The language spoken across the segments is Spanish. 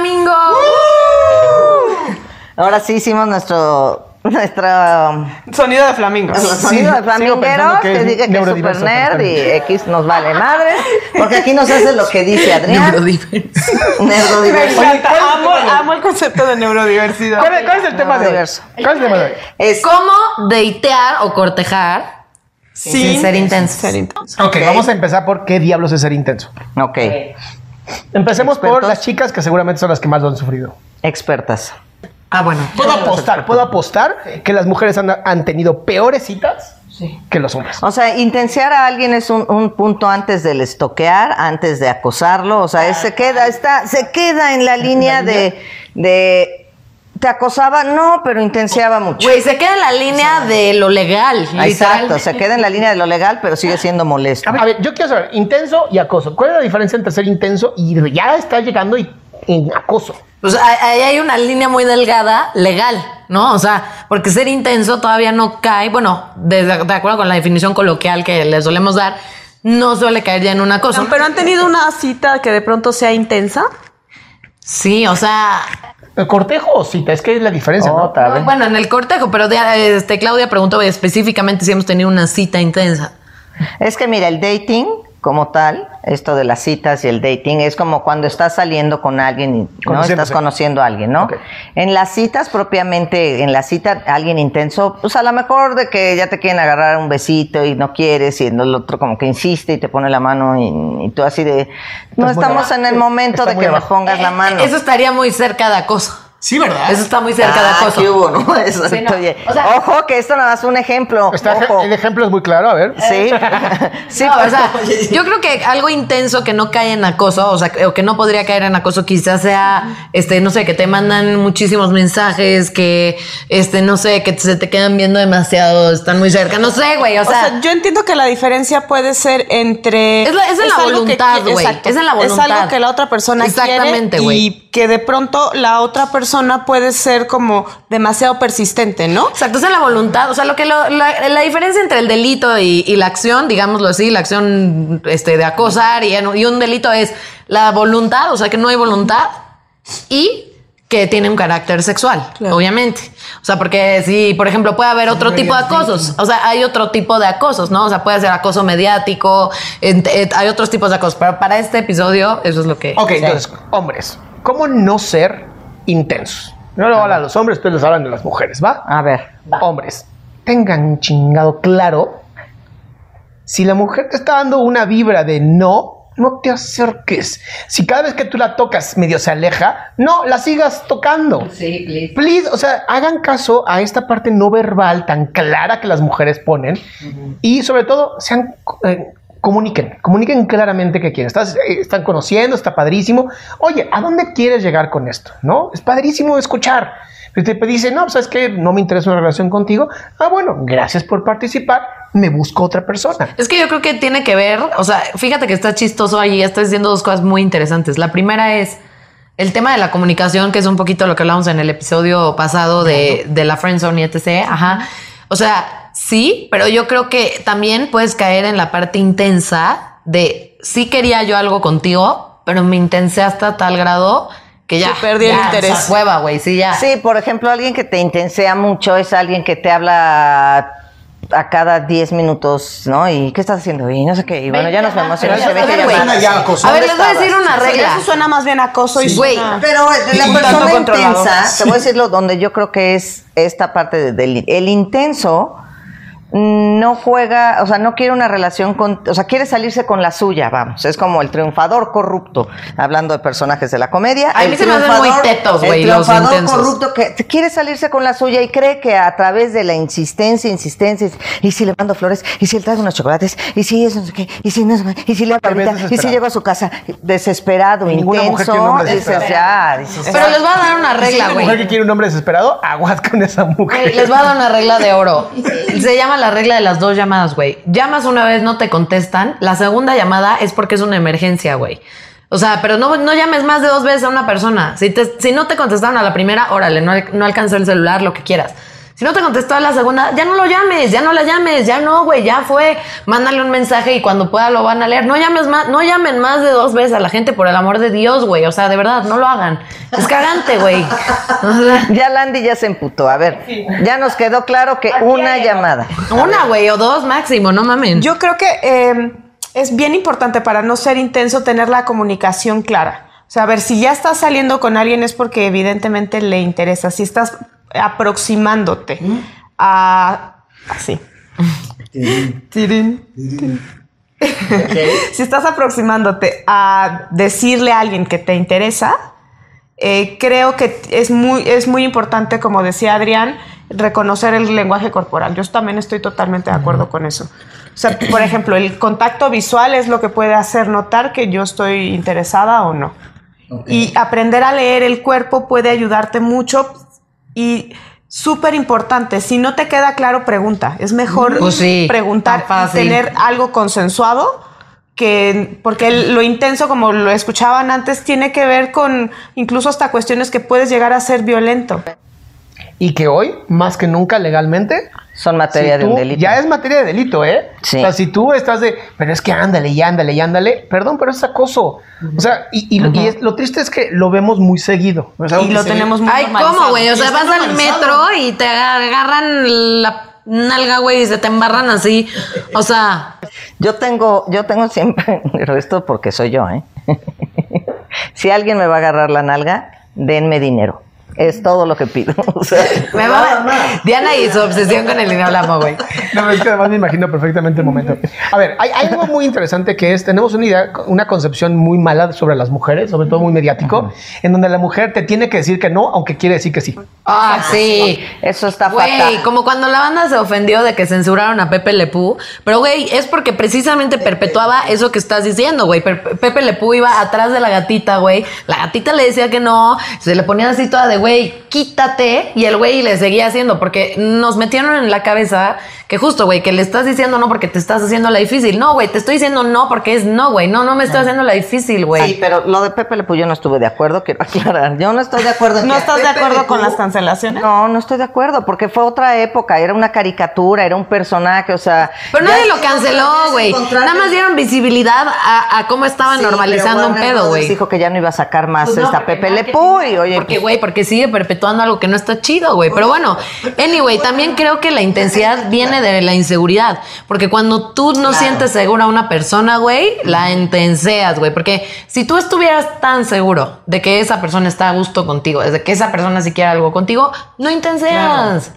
flamingo. Ahora sí hicimos nuestro nuestro Sonido de flamingo. sonido de pensando que que es diga que es super nerd y X nos vale madre, porque aquí nos hace lo que dice Adrián. Neurodiverso. Me Neurodiverso. encanta. Amo, amo el concepto de neurodiversidad. ¿Cuál, es- cuál es el tema de hoy? ¿Cuál es el tema de hoy? Es ¿Cómo datear o cortejar sin ser intenso? Ser intenso. Ok, vamos a empezar por qué diablos es ser intenso. Ok, Empecemos por Expertos. las chicas que seguramente son las que más lo han sufrido. expertas. Ah, bueno. Puedo apostar, puedo apostar que las mujeres han, han tenido peores citas que los hombres. O sea, intensiar a alguien es un, un punto antes del estoquear, antes de acosarlo. O sea, es- se queda, está, se queda en la línea de, de ¿te acosaba? No, pero intensiaba mucho. Güey, se queda en la línea de lo legal. Exacto, se queda en la línea de lo legal, pero sigue siendo molesto. A ver, yo quiero saber, intenso y acoso. ¿Cuál es la diferencia entre ser intenso y ya está llegando y, en acoso? Pues ahí ahí hay una línea muy delgada legal, ¿no? O sea, porque ser intenso todavía no cae, bueno, de, de acuerdo con la definición coloquial que le solemos dar, no suele caer ya en una cosa. Pero han tenido una cita que de pronto sea intensa. Sí, o sea, ¿El cortejo o cita? Es que es la diferencia, ¿no? Otra vez. bueno, en el cortejo, pero de- este, Claudia preguntó específicamente si hemos tenido una cita intensa. Es que mira, el dating como tal, esto de las citas y el dating, es como cuando estás saliendo con alguien, y- ¿no? Estás conociendo a alguien, ¿no? En las citas propiamente, en la cita, alguien intenso, pues a lo mejor de que ya te quieren agarrar un besito y no quieres y el otro como que insiste y te pone la mano y, y tú así de, no estamos abajo. en el momento Está de que me abajo. pongas la mano. Eso estaría muy cerca de acoso. Sí, ¿verdad? Eso está muy cerca de Ah, acoso. ¿qué hubo, no? Eso, Sí, no. oye, O sea- ojo, que esto nada más es un ejemplo. Está- ojo. el ejemplo es muy claro, a ver. Sí, sí, No, o sea, yo creo que algo intenso que no cae en acoso, o sea, o que no podría caer en acoso, quizás sea, este, no sé, que te mandan muchísimos mensajes, que, este, no sé, que se te quedan viendo demasiado, están muy cerca, no sé, güey, o O sea, sea, yo entiendo que la diferencia puede ser entre. Es la- es en la voluntad, güey. Es en la Es voluntad. algo que la otra persona Exactamente, quiere güey. Que de pronto la otra persona puede ser como demasiado persistente, ¿no? Exacto, es en la voluntad. O sea, lo que lo- la, la diferencia entre el delito y, y la acción, digámoslo así, la acción este, de acosar y, y un delito es la voluntad, o sea, que no hay voluntad y que tiene un carácter sexual, Claro. obviamente. O sea, porque si, por ejemplo, puede haber otro tipo de acosos. O sea, hay otro tipo de acosos, ¿no? O sea, puede ser acoso mediático, hay otros tipos de acosos. Pero para este episodio, eso es lo que. Ok, entonces, hombres, ¿cómo no ser intensos? No le hablan los hombres, ustedes les hablan de las mujeres, ¿va? a ver. Hombres, tengan chingado claro. Si la mujer te está dando una vibra de no, no te acerques. Si cada vez que tú la tocas medio se aleja, no la sigas tocando. Sí, please. Please, o sea, hagan caso a esta parte no verbal tan clara que las mujeres ponen y sobre todo sean eh, comuniquen, comuniquen claramente qué quieren. Estás, eh, están conociendo, está padrísimo. Oye, ¿a dónde quieres llegar con esto? ¿No? Es padrísimo escuchar. Y te dice, no, ¿sabes qué? No me interesa una relación contigo. Ah, bueno, gracias por participar. Me busco otra persona. Es que yo creo que tiene que ver, o sea, fíjate que está chistoso ahí, estás diciendo dos cosas muy interesantes. La primera es el tema de la comunicación, que es un poquito lo que hablamos en el episodio pasado de, de la friendzone y etc. Ajá. O sea, sí, pero yo creo que también puedes caer en la parte intensa de sí quería yo algo contigo, pero me intensé hasta tal grado que ya. Que perdí el interés. o sea, hueva, güey, sí, ya. Sí, por ejemplo, alguien que te intensea mucho es alguien que te habla a cada 10 minutos, ¿no? ¿Y qué estás haciendo? Y no sé qué. Y bueno, ya nos a güey. llamar. ya acoso. A ver, les ¿Dónde voy a decir una regla. Eso suena más bien acoso y Güey, suena- Pero la un tanto persona intensa, te voy a decir lo donde yo creo que es esta parte de- del el intenso no juega, o sea, no quiere una relación con, o sea, quiere salirse con la suya, vamos, es como el triunfador corrupto, hablando de personajes de la comedia. A mí el se me hacen muy triunfador- tetos, güey, El los triunfador intensos. corrupto que quiere salirse con la suya y cree que a través de la insistencia, insistencia, y si le mando flores, y si le traigo unos chocolates, y si eso no sé qué, y si no sé qué, y si le ahorita, y si llego a su casa desesperado, Ninguna mujer quiere un intenso, hombre dices ya, dices, Pero les voy a dar una Si regla, una güey. mujer que quiere un hombre desesperado, aguas con esa mujer. Les voy a dar una regla de oro. Se llama la regla de las dos llamadas, güey. Llamas una vez, no te contestan. La segunda llamada es porque es una emergencia, güey. O sea, pero no, no llames más de dos veces a una persona. Si, te- si no te contestaron a la primera, órale, no, no alcanzó el celular, lo que quieras. Si no te contestó a la segunda, ya no lo llames, ya no la llames, ya no, güey, ya fue. Mándale un mensaje y cuando pueda lo van a leer. No llames más, no llamen más de dos veces a la gente por el amor de Dios, güey. O sea, de verdad, no lo hagan. Es cagante, güey. O sea, Ya Landy ya se emputó. A ver, ya nos quedó claro que una llamada. una, güey, o dos máximo, no mamen. Yo creo que eh, es bien importante para no ser intenso tener la comunicación clara. O sea, a ver, si ya estás saliendo con alguien es porque evidentemente le interesa. Si estás aproximándote a... Así. Tirín. si estás aproximándote a decirle a alguien que te interesa, eh, creo que es muy, es muy importante, como decía Adrián, reconocer el lenguaje corporal. Yo también estoy totalmente de acuerdo con eso. O sea, por ejemplo, el contacto visual es lo que puede hacer notar que yo estoy interesada o no. Y aprender a leer el cuerpo puede ayudarte mucho y súper importante, si no te queda claro, pregunta. Es mejor Pues sí, preguntar tener algo consensuado que porque el- lo intenso como lo escuchaban antes tiene que ver con incluso hasta cuestiones que puedes llegar a ser violento. Y que hoy, más que nunca legalmente, Son materia si de un delito. Ya es materia de delito, ¿eh? Sí. O sea, si tú estás de, pero es que ándale y ándale y ándale, perdón, pero es acoso. O sea, y, y- y es- lo triste es que lo vemos muy seguido. O sea, Y lo tenemos muy Ay. ¿cómo, güey? O sea, vas al normalizado. metro y te agarran la nalga, güey, y se te embarran así. O sea, Yo tengo, yo tengo siempre, pero esto porque soy yo, ¿eh? si alguien me va a agarrar la nalga, denme dinero. Es todo lo que pido. O sea, me va. Diana y su obsesión con el dinero la amo, güey. No, es que además me imagino perfectamente el momento. A ver, hay, hay algo muy interesante que es, tenemos una idea, una concepción muy mala sobre las mujeres, sobre todo muy mediático, en donde la mujer te tiene que decir que no, aunque quiere decir que sí. Ah, sí. Eso está Güey, fatal. como cuando la banda se ofendió de que censuraron a Pepe Lepú. Pero, güey, es porque precisamente perpetuaba eso que estás diciendo, güey. Pepe Lepú iba atrás de la gatita, güey. La gatita le decía que no. Se le ponía así toda de, güey, quítate. Y el güey le seguía haciendo. Porque nos metieron en la cabeza que justo, güey, que le estás diciendo no porque te estás haciendo la difícil. No, güey, te estoy diciendo no porque es no, güey. No, no me estoy haciendo la difícil, güey. Sí, pero lo de Pepe Le Pew yo no estuve de acuerdo, quiero aclarar. Yo no estoy de acuerdo. en ¿No estás de acuerdo con las cancelaciones? No, no estoy de acuerdo, porque fue otra época, era una caricatura, era un personaje, o sea... Pero nadie lo canceló, güey. Nada más dieron visibilidad a, a cómo estaban Sí, normalizando un pedo, güey. dijo que ya no iba a sacar más Pues no, esta Pepe Le Pew y oye, Porque, güey, porque sigue perpetuando algo que no está chido, güey. Pero bueno, anyway, también creo que la intensidad viene de la inseguridad. Porque cuando tú no sientes segura a una persona, güey, la intenseas, güey. Porque si tú estuvieras tan seguro de que esa persona está a gusto contigo, de que esa persona si quiere algo contigo, no intenseas.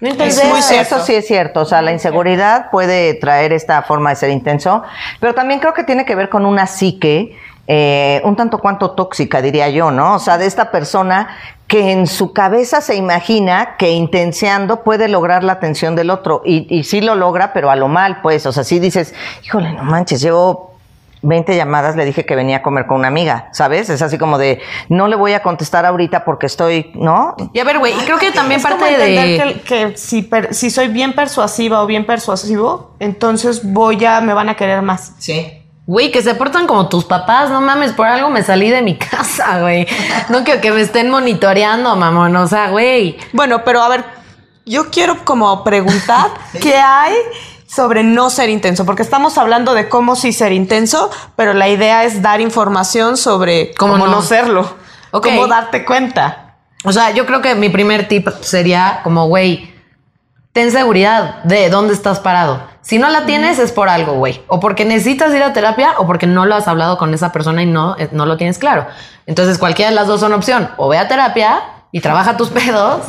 No intenseas. muy cierto. Eso sí es cierto, o sea, la inseguridad puede traer esta forma de ser intenso, pero también creo que tiene que ver con una psique eh, un tanto cuanto tóxica, diría yo, ¿no? O sea, de esta persona que en su cabeza se imagina que intenseando puede lograr la atención del otro y, y sí lo logra, pero a lo mal, pues, o sea, sí dices, híjole, no manches, llevo 20 llamadas, le dije que venía a comer con una amiga, ¿sabes? Es así como de, no le voy a contestar ahorita porque estoy, ¿no? Y a ver, güey, y creo que también Es como parte de... entender que, que si, per- si soy bien persuasiva o bien persuasivo, entonces voy a, me van a querer más. Sí. Güey, que se portan como tus papás, no mames, por algo me salí de mi casa, güey. No quiero que me estén monitoreando, mamón, o sea, güey. Bueno, pero a ver, yo quiero como preguntar qué hay sobre no ser intenso, porque estamos hablando de cómo sí ser intenso, pero la idea es dar información sobre ¿Cómo cómo, no? no? serlo, Ok. cómo darte cuenta. O sea, yo creo que mi primer tip sería como, güey, ten seguridad de dónde estás parado. Si no la tienes es por algo, güey. O porque necesitas ir a terapia o porque no lo has hablado con esa persona y no, eh, no lo tienes claro. Entonces, cualquiera de las dos son opción. O ve a terapia y trabaja tus pedos,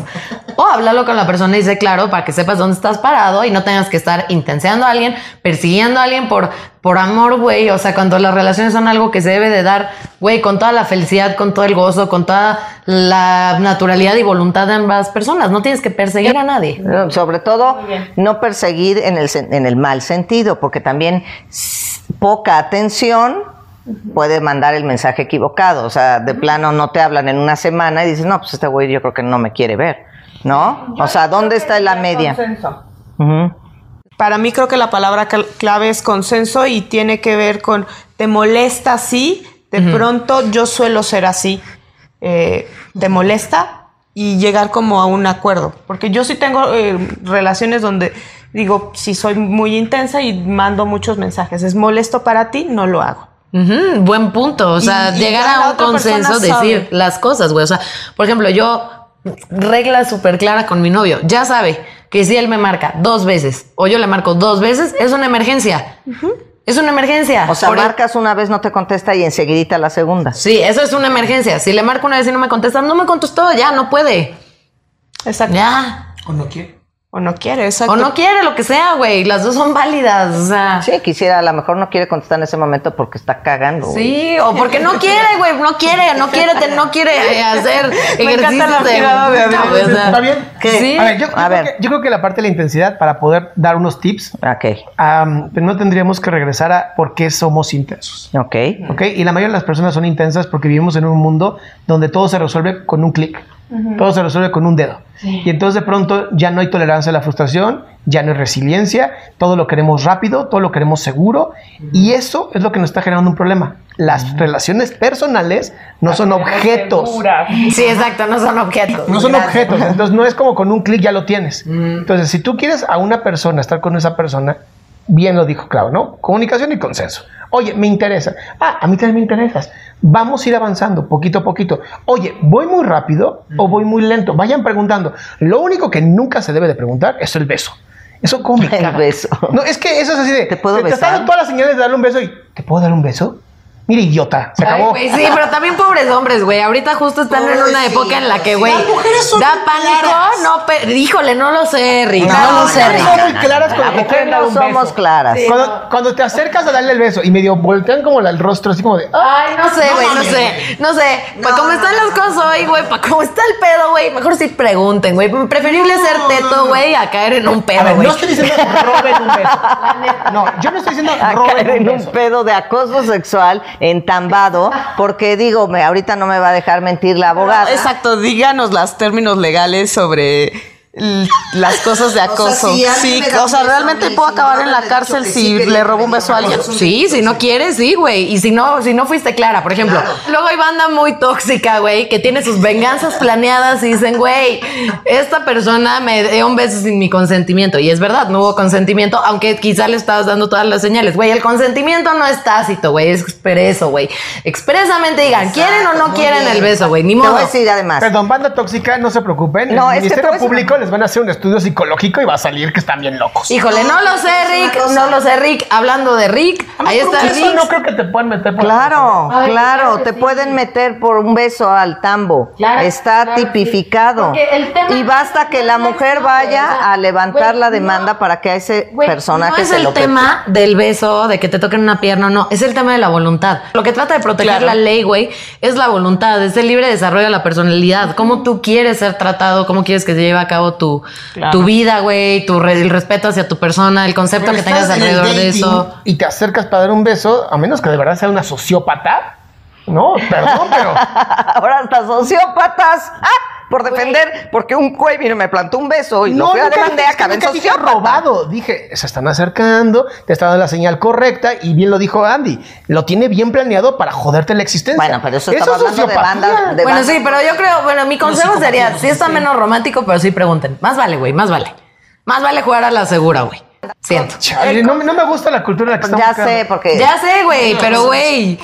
o háblalo con la persona y sé claro para que sepas dónde estás parado y no tengas que estar intenseando a alguien, persiguiendo a alguien por, por amor, güey. O sea, cuando las relaciones son algo que se debe de dar, güey, con toda la felicidad, con todo el gozo, con toda la naturalidad y voluntad de ambas personas. No tienes que perseguir a nadie. No, Sobre todo, no perseguir en el, sen- en el mal sentido, porque también poca atención puede mandar el mensaje equivocado. O sea, de plano no te hablan en una semana y dices, no, pues este güey yo creo que no me quiere ver, ¿no? O sea, ¿dónde está la media? Ujú. Para mí creo que la palabra clave es consenso y tiene que ver con te molesta así, de pronto yo suelo ser así, Eh, te molesta y llegar como a un acuerdo. Porque yo sí tengo eh, relaciones donde digo, si soy muy intensa y mando muchos mensajes, es molesto para ti, no lo hago. Buen punto. O sea, Y- llegar a un consenso, decir sabe. las cosas, güey. O sea, por ejemplo, yo, regla súper clara con mi novio. Ya sabe que si él me marca dos veces o yo le marco dos veces, es una emergencia. Es una emergencia. O sea, Por- marcas una vez, no te contesta y enseguidita la segunda. Sí, eso es una emergencia. Si le marco una vez y no me contesta, no me contestó, ya no puede. Exacto. Ya. ¿O no quiere? O no quiere, exacto. O no quiere, lo que sea, güey. Las dos son válidas. O sea. Sí, quisiera, a lo mejor no quiere contestar en ese momento porque está cagando. Sí, o porque no quiere, güey, no quiere, no quiere, te- no quiere eh, hacer Me encanta ejercicios la de, de ¿Está bien? ¿Qué? Sí. A ver, yo, yo A creo ver. Que, yo creo que la parte de la intensidad, para poder dar unos tips, Ok, am, no tendríamos que regresar a por qué somos intensos. ok. ¿Ok? Y la mayoría de las personas son intensas porque vivimos en un mundo donde todo se resuelve con un clic. Todo se resuelve con un dedo. Y entonces de pronto ya no hay tolerancia a la frustración, ya no hay resiliencia, todo lo queremos rápido, todo lo queremos seguro. Y eso es lo que nos está generando un problema. Las relaciones personales no son objetos. Sí, exacto, no son objetos. No son Gracias. objetos, entonces no es como con un clic ya lo tienes. Entonces, si tú quieres a una persona, estar con esa persona, bien lo dijo Clau, ¿no? Comunicación y consenso. Oye, me interesa. Ah, a mí también me interesas. Vamos a ir avanzando poquito a poquito. Oye, ¿voy muy rápido o voy muy lento? Vayan preguntando. Lo único que nunca se debe de preguntar es el beso. Eso como me El beso. No, es que eso es así de... ¿Te puedo Te besar? están dando todas las señales de darle un beso y... ¿Te puedo dar un beso? Mira, idiota. Se Ay, acabó. sí, pero también pobres hombres, güey. Ahorita justo están en una época en la que, güey, da pánico. No, pe- híjole, no lo sé, Rick. No, lo sé, Son Rick. muy claras Las cuando te quieren mujeres dar no somos beso. claras. Cuando, cuando te acercas a darle el beso y medio voltean como el rostro, así como de. "Ah". Ay, no sé, güey, no sé. No sé. Pa' cómo están las cosas hoy, güey, para cómo está el pedo, güey, mejor sí pregunten, güey. Preferible ser teto, güey, a caer en un pedo, güey. no estoy diciendo roben un beso. No, yo no estoy diciendo roben un en un beso. pedo de acoso sexual entambado, porque digo, me, ahorita no me va a dejar mentir la abogada. Exacto, díganos los términos legales sobre las cosas de acoso. si a mí sí, o sea, realmente puedo acabar en la cárcel que sí si le que robo un beso a alguien. acoso. Sí, si no quieres, sí, güey. Y si no, si no fuiste clara, por ejemplo, luego hay banda muy tóxica, güey, que tiene sus venganzas planeadas y dicen, güey, esta persona me dio un beso sin mi consentimiento. Y es verdad, no hubo consentimiento, aunque quizá le estabas dando todas las señales. Güey, el consentimiento no es tácito, güey, es expreso, güey. Expresamente digan, ¿quieren o no quieren el beso, güey? Ni Te modo. voy a decir además. Perdón, banda tóxica, no se preocupen. No, el es que te Ministerio decir Público una- les van a hacer un estudio psicológico y va a salir que están bien locos. Híjole, no lo sé, Rick, no lo sé, Rick. Hablando de Rick, ahí está Eso Rick. no creo que te puedan meter por Claro, Ay, claro, te sí. pueden meter por un beso al tambo. Claro, Está claro que sí. tipificado. El tema Y basta que no la es mujer vaya a levantar la demanda no. para que a ese Güey, personaje no es se el lo tema del beso, de que te toquen una pierna, no, es el tema de la voluntad. Lo que trata de proteger Claro. la ley, güey, es la voluntad, es el libre desarrollo de la personalidad, cómo tú quieres ser tratado, cómo quieres que se lleve a cabo tu, Claro. tu vida, güey, tu re- el respeto hacia tu persona, el concepto Pero que tengas alrededor de eso. Y te acercas para dar un beso, a menos que de verdad sea una sociópata. No, perdón, pero. Ahora hasta sociópatas. ¡Ah! Por defender, porque un güey vino y me plantó un beso y lo fui a demandar dije- a es que cabeza nunca dije robado. Dije, se están acercando, te está dando la señal correcta y bien lo dijo Andy. Lo tiene bien planeado para joderte la existencia. Bueno, pero eso estaba es hablando de sociopatía. banda- de- Bueno, banda- sí, pero yo creo, bueno, mi consejo sería, sí está menos romántico, pero sí pregunten. Más vale, güey, más vale. Más vale jugar a la segura, güey. Siento. Chale, no, no me gusta la cultura en la que estamos Ya creando. sé, porque Ya sé, güey, pero güey.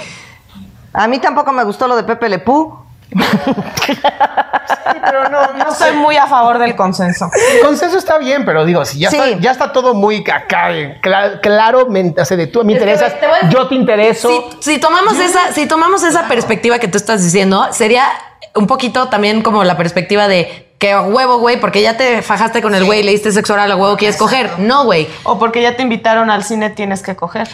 a mí tampoco me gustó lo de Pepe Lepú. Pero no, no soy muy a favor del consenso. El consenso está bien, pero digo, si ya, Sí. está, ya está todo muy acá, eh, cla- claro, me, o sea, de tú me Es que, interesas, güey, te voy a yo te intereso. Si, si tomamos esa, si tomamos esa perspectiva que tú estás diciendo, sería un poquito también como la perspectiva de que a huevo, güey, porque ya te fajaste con el güey, le diste sexo oral a huevo, quieres coger. No, güey. O porque ya te invitaron al cine, tienes que coger.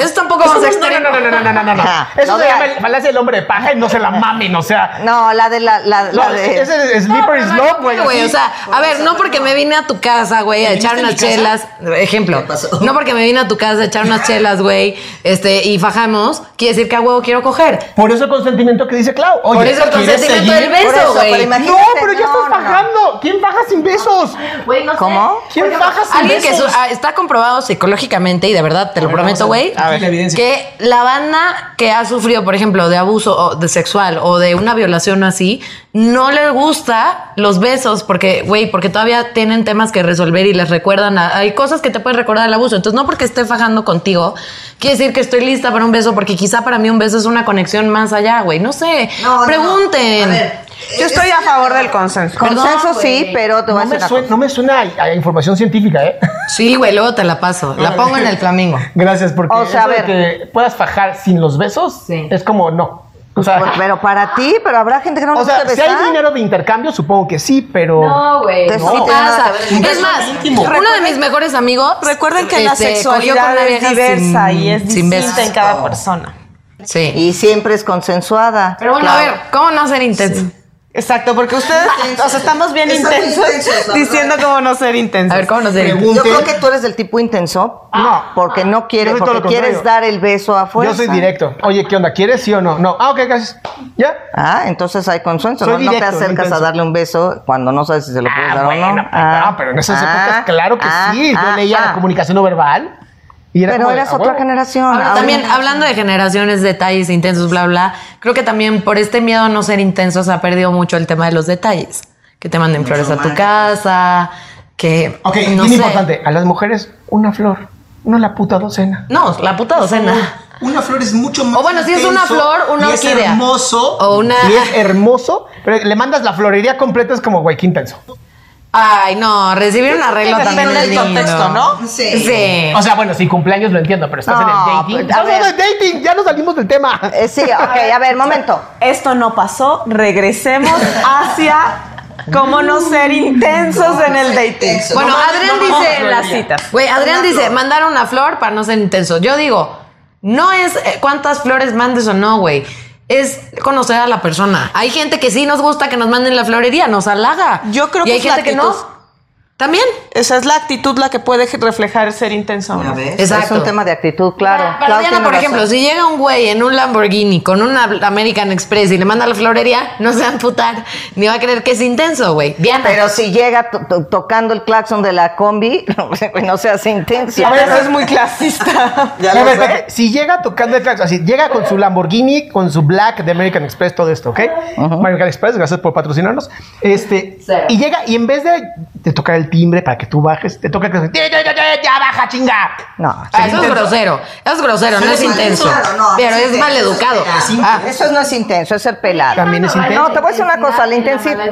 Eso tampoco Eso vamos a no, no, extremo. no, no, no, no, no, no, no. Eso se de- llama el falacia del hombre de paja y no se la mamen, o sea. No, la de la, la, la de. ese es Slippery No, Slope, güey. o sea, a ver, no porque me vine a tu casa, güey, a echar unas chelas, ejemplo, no porque me vine a tu casa a echar unas chelas, güey, este, y fajamos, quiere decir que a huevo quiero coger. Por eso el consentimiento que dice Clau. Oye, Por eso el ¿quieres consentimiento del beso, güey. No, pero ya estás bajando. ¿Quién baja sin besos? Güey, no sé. ¿Cómo? ¿Quién baja sin Alguien que besos? su- ah, está comprobado psicológicamente y de verdad te lo prometo, güey. A Aquí la evidencia. que la banda que ha sufrido, por ejemplo, de abuso o de sexual o de una violación así, no le gusta los besos porque, güey, porque todavía tienen temas que resolver y les recuerdan, a- hay cosas que te pueden recordar el abuso. Entonces, no porque esté fajando contigo, quiere decir que estoy lista para un beso, porque quizá para mí un beso es una conexión más allá, güey. No sé, No, no, pregunten. a ver, Yo estoy a favor del consenso. Consenso sí, güey. pero te voy a No decir me, una suena, cosa. no me suena a, a información científica, ¿eh? Sí, güey, luego te la paso. La pongo en el flamingo. Gracias, porque O sea, eso a de ver. que puedas fajar sin los besos Sí. es como no. O sea, Pero para ti, pero habrá gente que no le o sea, si hay besar. dinero de intercambio, supongo que sí, pero. No, güey. Te- No sí pasa. a. Es más, íntimo. uno de mis mejores amigos. Recuerden que la este, cogió sexualidad una es vieja diversa sin- y es sin distinta besos. en cada persona. Sí. Y siempre es consensuada. Pero bueno, Claro. a ver, ¿cómo no ser intenso? Exacto, porque ustedes, o sea, estamos bien intensos intensos, ¿no? diciendo cómo no ser intensos. A ver, ¿cómo no ser intenso? Yo creo que tú eres del tipo intenso. No. Porque no quieres, todo porque lo quieres contrario. dar el beso a fuerza. Yo soy directo. Oye, ¿qué onda? ¿Quieres sí o no? No. Ah, ok, gracias. ¿Ya? Ah, entonces hay consenso. Soy ¿no? No directo, te acercas intenso. a darle un beso cuando no sabes si se lo puedes Ah, dar bueno, o no. ah, pero en esas ah, épocas, claro que ah, sí. Yo ah, leía ah. la comunicación no verbal. Y era Pero de, eras "Ah, otra huevo". generación. Ahora, también, hablando de generaciones, detalles intensos, bla, bla, creo que también por este miedo a no ser intensos ha perdido mucho el tema de los detalles. Que te manden flores a tu casa, que. Ok, no bien sé. importante. A las mujeres, una flor. No la puta docena. No, la puta docena. Una flor es mucho más. O bueno, si es una flor, una y es orquídea. hermoso. O una. Y es hermoso, pero le mandas la florería completa, es como, güey, qué intenso. Ay, no, recibir un arreglo Depende del lindo. contexto, ¿no? Sí. Sí. O sea, bueno, si cumpleaños lo entiendo, pero estás No, en el dating. pues, ver. en el dating, ya nos salimos del tema. Eh, sí, ok, a ver, momento. Esto no pasó, regresemos hacia cómo no ser intensos en el dating. Bueno, Adrián dice las citas. Güey, Adrián dice, mandar una flor para no ser intenso. Yo digo, no es eh, cuántas flores mandes o no, güey. Es conocer a la persona. Hay gente que sí nos gusta que nos manden la florería, nos halaga. Yo creo y que hay gente que no. También. Esa es la actitud la que puede reflejar ser intenso. Ya ves, Exacto. Es un tema de actitud, claro. Para Claro, Diana, por razón. ejemplo, si llega un güey en un Lamborghini con una American Express y le manda la florería, no se va a amputar ni va a creer que es intenso, güey. Diana. Pero si llega to- to- tocando el claxon de la combi, no seas intenso. A ver, eso es muy clasista. Ya A lo ver, sé. espérate, si llega tocando el claxon, así, llega con su Lamborghini, con su Black de American Express, todo esto, ¿ok? American Express, gracias por patrocinarnos. Este, Cero. y llega, y en vez de, de tocar el timbre para que tú bajes, te toca el claxon, "Ya, ya, ya, ya, ya baja, chinga. No, Ah, eso es grosero. Eso es grosero, no es intenso. Claro, no, pero es es mal educado. Ah, Eso no es intenso, es ser pelado. También es intenso. No, te voy a decir una cosa, la Intensidad.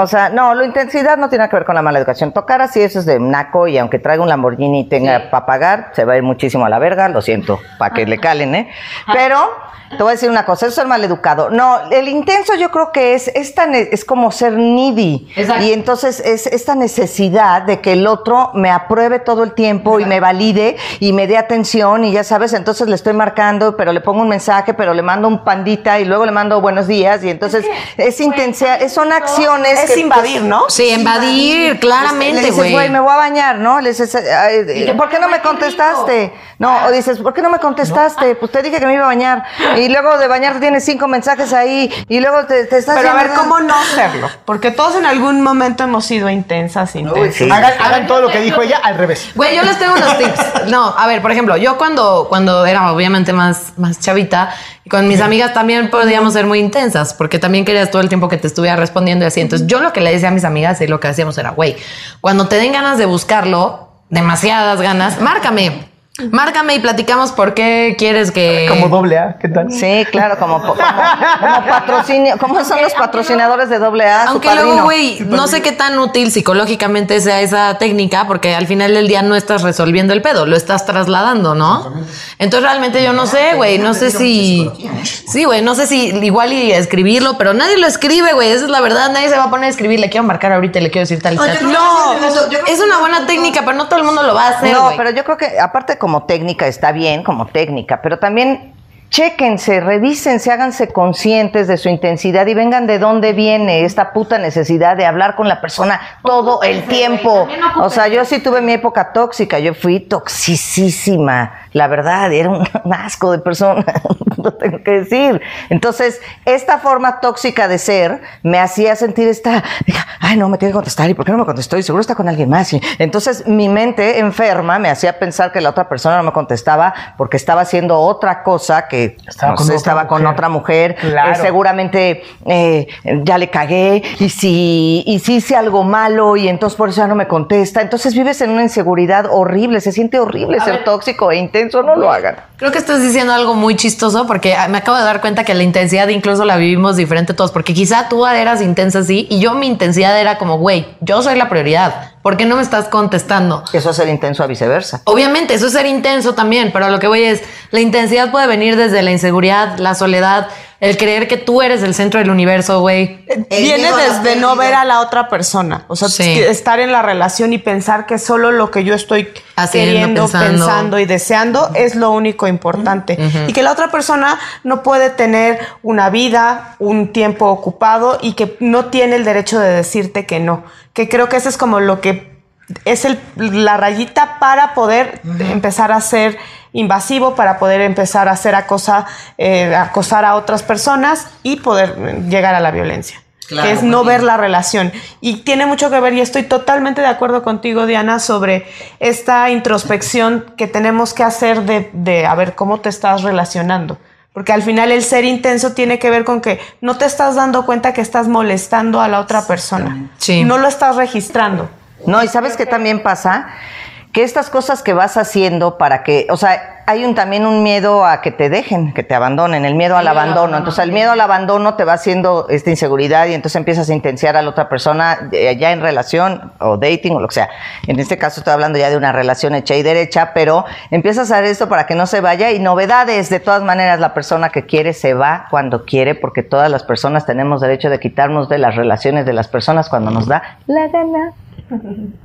O sea, no, la intensidad no tiene que ver con la mala educación. Tocar así, eso es de naco y aunque traiga un Lamborghini y tenga para pagar, se va a ir muchísimo a la verga, lo siento, para que le calen, ¿eh? Pero te voy a decir una cosa, eso es ser mal educado. No, el intenso yo creo que es, es, tan- es como ser needy. Exacto. Y entonces es esta necesidad de que el otro me apruebe todo el tiempo y me valide y me dé atención y ya sabes, entonces le estoy marcando, pero le pongo un mensaje, pero le mando un pandita y luego le mando buenos días y entonces es intensidad, es- son acciones Es que invadir, ¿no? sí, invadir, le claramente, dices, güey. me voy a bañar, ¿no? Le dices, ay, ¿por qué no me contestaste? No, o dices, ¿por qué no me contestaste? Pues te dije que me iba a bañar. Y luego de bañar tienes cinco mensajes ahí y luego te, te estás... Pero a ver, ¿cómo no serlo? Porque todos en algún momento hemos sido intensas, intensas. sí. Hagan, hagan todo lo que dijo ella al revés. Güey, yo les tengo unos tips. No, a ver, por ejemplo, yo cuando, cuando era obviamente más, más chavita, con mis amigas también podíamos ser muy intensas, porque también querías todo el tiempo que te estuviera respondiendo y así. Entonces, yo lo que le decía a mis amigas y lo que hacíamos era, güey, cuando te den ganas de buscarlo, demasiadas ganas, márcame. Márcame y platicamos por qué quieres que. Como doble A, ¿qué tal? Sí, claro, como, como, como patrocinio. ¿Cómo son los patrocinadores de doble A? Aunque luego, güey, no sé qué tan útil psicológicamente sea esa técnica, porque al final del día no estás resolviendo el pedo, lo estás trasladando, ¿no? Entonces realmente yo no sé, güey, no sé si... Sí, güey, no sé si igual y escribirlo, pero nadie lo escribe, güey, esa es la verdad, nadie se va a poner a escribir, le quiero marcar ahorita y le quiero decir tal y tal. No, es una buena técnica, pero no todo el mundo lo va a hacer, No, pero yo creo que aparte como técnica está bien, como técnica, pero también Chéquense, revísense, háganse conscientes de su intensidad y vengan de dónde viene esta puta necesidad de hablar con la persona todo el tiempo. O sea, yo sí tuve mi época tóxica, yo fui toxicísima, la verdad, era un asco de persona, lo tengo que decir. Entonces, esta forma tóxica de ser me hacía sentir esta, ay, no, me tiene que contestar, ¿y por qué no me contestó? Y seguro está con alguien más. Y entonces, mi mente enferma me hacía pensar que la otra persona no me contestaba porque estaba haciendo otra cosa que Estaba no con sé, otra estaba con mujer. otra mujer, Claro. eh, seguramente eh, ya le cagué y si, y si hice algo malo y entonces por eso ya no me contesta. Entonces vives en una inseguridad horrible, se siente horrible ser tóxico e intenso, no lo hagan. Creo que estás diciendo algo muy chistoso porque ah, me acabo de dar cuenta que la intensidad incluso la vivimos diferente todos, porque quizá tú eras intensa así y yo mi intensidad era como, güey, yo soy la prioridad, ¿por qué no me estás contestando? Eso es ser intenso a viceversa. Obviamente, eso es ser intenso también, pero lo que voy es, la intensidad puede venir desde la inseguridad, la soledad, el creer que tú eres el centro del universo, güey. Viene miedo a la desde no ver a la otra persona. O sea, Sí. estar en la relación y pensar que solo lo que yo estoy Haciendo, queriendo, pensando. pensando. y deseando es lo único importante. Y que la otra persona no puede tener una vida, un tiempo ocupado y que no tiene el derecho de decirte que no. Que creo que eso es como lo que es el, la rayita para poder empezar a ser invasivo, para poder empezar a hacer acosa, eh, acosar a otras personas y poder llegar a la violencia. que es no ver la relación. Y tiene mucho que ver, y estoy totalmente de acuerdo contigo, Diana, sobre esta introspección que tenemos que hacer de, de a ver cómo te estás relacionando. Porque al final el ser intenso tiene que ver con que no te estás dando cuenta que estás molestando a la otra persona. Sí. No lo estás registrando. No, y sabes qué también pasa que estas cosas que vas haciendo para que, o sea, hay un también un miedo a que te dejen, que te abandonen, el miedo al abandono. Entonces, el miedo al abandono te va haciendo esta inseguridad y entonces empiezas a intensiar a la otra persona eh, ya en relación o dating o lo que sea. En este caso estoy hablando ya de una relación hecha y derecha, pero empiezas a hacer esto para que no se vaya y novedades. De todas maneras, la persona que quiere se va cuando quiere porque todas las personas tenemos derecho de quitarnos de las relaciones de las personas cuando nos da la gana.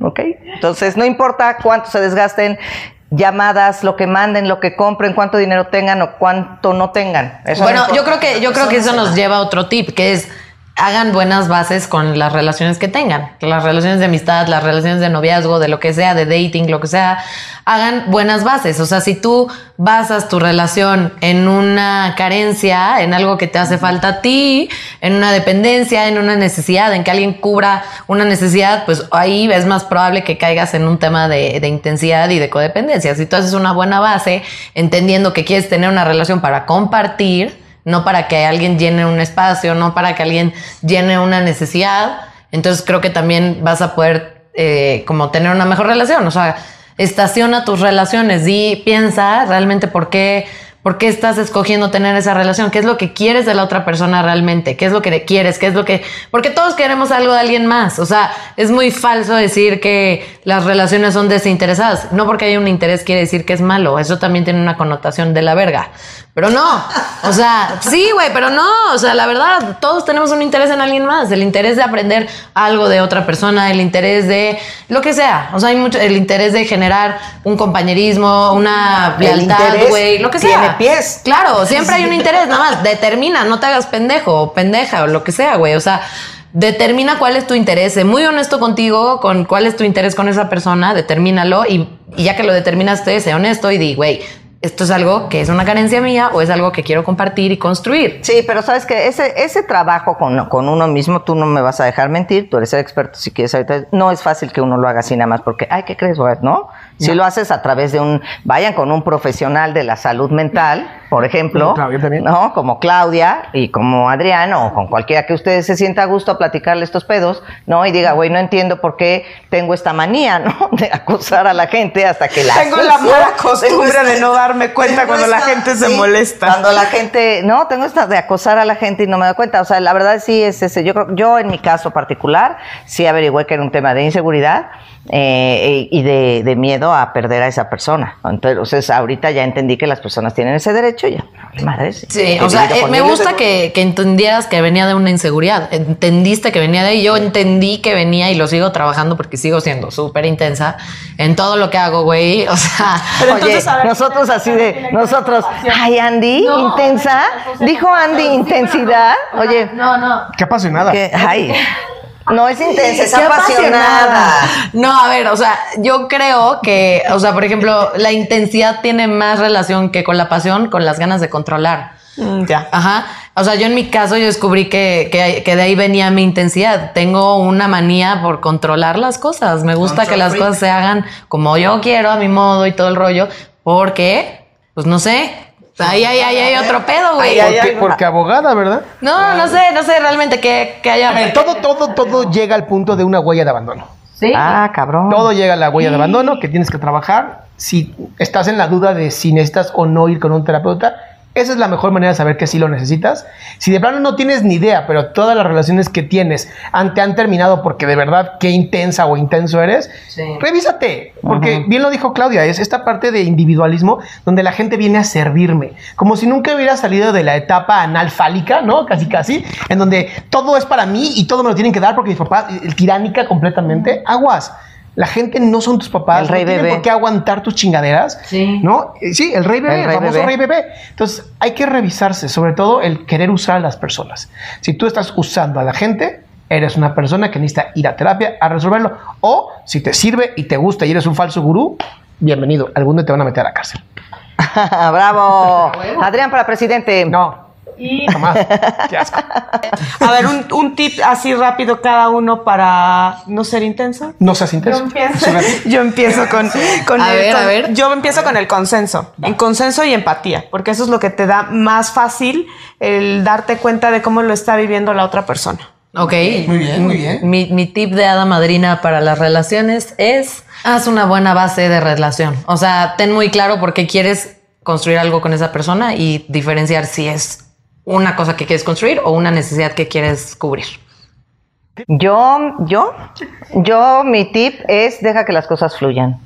¿Ok? Entonces, no importa cuánto se desgasten, llamadas, lo que manden, lo que compren, cuánto dinero tengan o cuánto no tengan. Eso no bueno, yo creo que yo creo que eso nos lleva a otro tip, que es hagan buenas bases con las relaciones que tengan, las relaciones de amistad, las relaciones de noviazgo, de lo que sea, de dating, lo que sea, hagan buenas bases. O sea, si tú basas tu relación en una carencia, en algo que te hace falta a ti, en una dependencia, en una necesidad, en que alguien cubra una necesidad, pues ahí es más probable que caigas en un tema de, intensidad y de codependencia. Si tú haces una buena base, entendiendo que quieres tener una relación para compartir, no para que alguien llene un espacio, no para que alguien llene una necesidad. Entonces creo que también vas a poder eh, como tener una mejor relación. O sea, estaciona tus relaciones y piensa realmente por qué, por qué estás escogiendo tener esa relación, qué es lo que quieres de la otra persona realmente, qué es lo que quieres, qué es lo que... Porque todos queremos algo de alguien más. O sea, es muy falso decir que las relaciones son desinteresadas. No porque haya un interés quiere decir que es malo. Eso también tiene una connotación de la verga. Pero no, o sea, sí, güey, pero no, o sea, la verdad, todos tenemos un interés en alguien más, el interés de aprender algo de otra persona, el interés de lo que sea, o sea, hay mucho, el interés de generar un compañerismo, una lealtad, güey, lo que sea. tiene pies. Claro, siempre hay un interés, nada más, determina, no te hagas pendejo o pendeja o lo que sea, güey, o sea, determina cuál es tu interés, sé muy honesto contigo, con cuál es tu interés con esa persona, determínalo y, y ya que lo determinaste, sé honesto y di, güey, esto es algo que es una carencia mía o es algo que quiero compartir y construir. Sí, pero sabes que ese, ese trabajo con, con uno mismo, tú no me vas a dejar mentir, tú eres el experto si quieres no es fácil que uno lo haga así nada más porque, ay, ¿qué crees? ¿No? Si lo haces a través de un, vayan con un profesional de la salud mental, por ejemplo, Como Claudia también. ¿no? Como Claudia y como Adrián o con cualquiera que ustedes se sienta a gusto a platicarle estos pedos, ¿no? Y diga, güey, no entiendo por qué tengo esta manía, ¿no? De acusar a la gente hasta que la Tengo la mala costumbre Tengo de no darme cuenta cuando la gente se sí, molesta. Cuando la gente, no, tengo esta de acosar a la gente y no me doy cuenta. O sea, la verdad sí es ese. Yo creo, yo en mi caso particular, sí averigüé que era un tema de inseguridad eh, y de, de miedo a perder a esa persona. Entonces, ahorita ya entendí que las personas tienen ese derecho, ya, madre. Sí, o sea, eh, me gusta que, que entendieras que venía de una inseguridad. Entendiste que venía de ahí. Yo entendí que venía y lo sigo trabajando porque sigo siendo súper intensa en todo lo que hago, güey. O sea, Oye, entonces, a ver, nosotros así de, nosotros, ay, Andy, intensa. Dijo Andy, intensidad. Oye, no, no. Qué apasionada. que, ay, no es intensa, es apasionada. No, a ver, o sea, yo creo que, o sea, por ejemplo, la intensidad tiene más relación que con la pasión, con las ganas de controlar. Mm, ya. Ajá. O sea, yo en mi caso yo descubrí que, que, que de ahí venía mi intensidad. Tengo una manía por controlar las cosas. Me gusta que las cosas se hagan como yo quiero, a mi modo y todo el rollo. Porque, pues no sé. Ahí, ahí, ahí hay otro pedo, güey. Porque, porque abogada, ¿verdad? No, no sé, no sé realmente que, que haya. A ver, todo, todo, todo llega al punto de una huella de abandono. Sí. Ah, cabrón. Todo llega a la huella de abandono que tienes que trabajar. Si estás en la duda de si necesitas o no ir con un terapeuta, esa es la mejor manera de saber que sí lo necesitas. Si de plano no tienes ni idea, pero todas las relaciones que tienes te han terminado porque de verdad qué intensa o intenso eres, Sí. revísate. Porque bien lo dijo Claudia, es esta parte de individualismo donde la gente viene a servirme. Como si nunca hubiera salido de la etapa analfálica, ¿no? Casi, casi, en donde todo es para mí y todo me lo tienen que dar porque mis papás, tiránica completamente, aguas. La gente no son tus papás, El rey no tienen bebé. por qué aguantar tus chingaderas, Sí. ¿no? Eh, Sí, el rey bebé, El el, rey famoso bebé. rey bebé. Entonces, hay que revisarse, sobre todo el querer usar a las personas. Si tú estás usando a la gente, eres una persona que necesita ir a terapia a resolverlo. O si te sirve y te gusta y eres un falso gurú, bienvenido. Algún día te van a meter a la cárcel. Bravo. Adrián para presidente. No, Y, jamás. Qué asco. a ver, un, un tip así rápido cada uno para no ser intenso. No seas Yo intenso. empiezo, yo empiezo con, con A el ver, con- a ver. Yo empiezo con el consenso. En consenso y empatía, porque eso es lo que te da más fácil el darte cuenta de cómo lo está viviendo la otra persona. Ok. Muy bien, muy bien. Mi, mi tip de hada madrina para las relaciones es haz una buena base de relación. O sea, ten muy claro por qué quieres construir algo con esa persona y diferenciar si es una cosa que quieres construir o una necesidad que quieres cubrir. Yo, yo, yo, mi tip es deja que las cosas fluyan.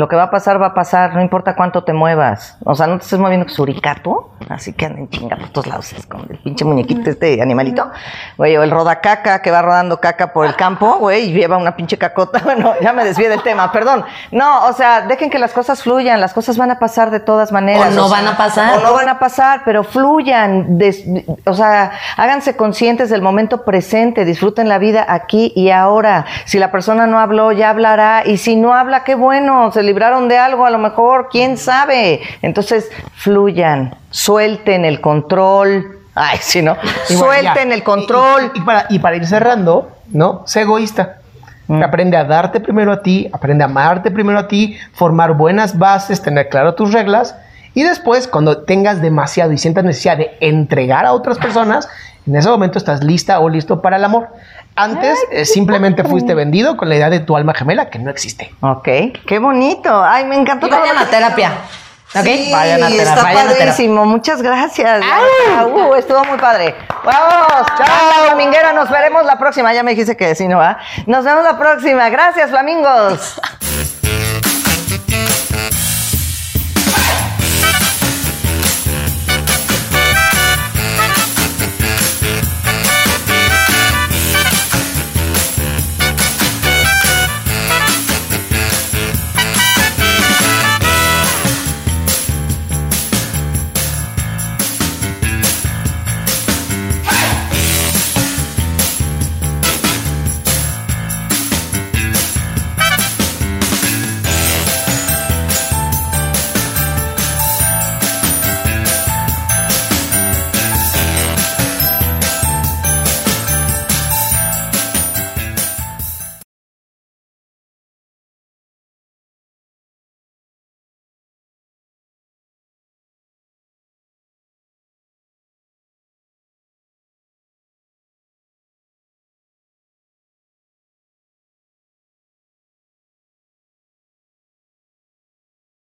Lo que va a pasar, va a pasar, no importa cuánto te muevas. O sea, no te estés moviendo con suricato, así que anden chinga por todos lados, es como el pinche muñequito, este animalito. Güey, o el rodacaca que va rodando caca por el campo, güey, y lleva una pinche cacota. Bueno, ya me desvié del tema, perdón. No, o sea, dejen que las cosas fluyan, las cosas van a pasar de todas maneras. O no sea, van a pasar. O no van a pasar, pero fluyan. des- o sea, háganse conscientes del momento presente, disfruten la vida aquí y ahora. Si la persona no habló, ya hablará. Y si no habla, qué bueno, se libraron de algo, a lo mejor, quién sabe. Entonces, fluyan, suelten el control. Ay, sí, ¿no? Bueno, suelten ya. el control. Y, y- y para, y para ir cerrando, ¿no? Sé egoísta. Mm. Aprende a darte primero a ti, aprende a amarte primero a ti, formar buenas bases, tener claro tus reglas. Y después, cuando tengas demasiado y sientas necesidad de entregar a otras personas, en ese momento estás lista o listo para el amor. Antes eh, simplemente fuiste vendido con la idea de tu alma gemela que no existe. Ok, qué bonito. Ay, me encantó. Y vayan a terapia. ¿Ok? Sí, vayan a terapia. está vayan a terapia. padrísimo. Muchas gracias. Ah, uh, estuvo muy padre. Vamos, chao, Flaminguera. Nos veremos la próxima. Ya me dijiste que sí, ¿no va? Nos vemos la próxima. Gracias, Flamingos.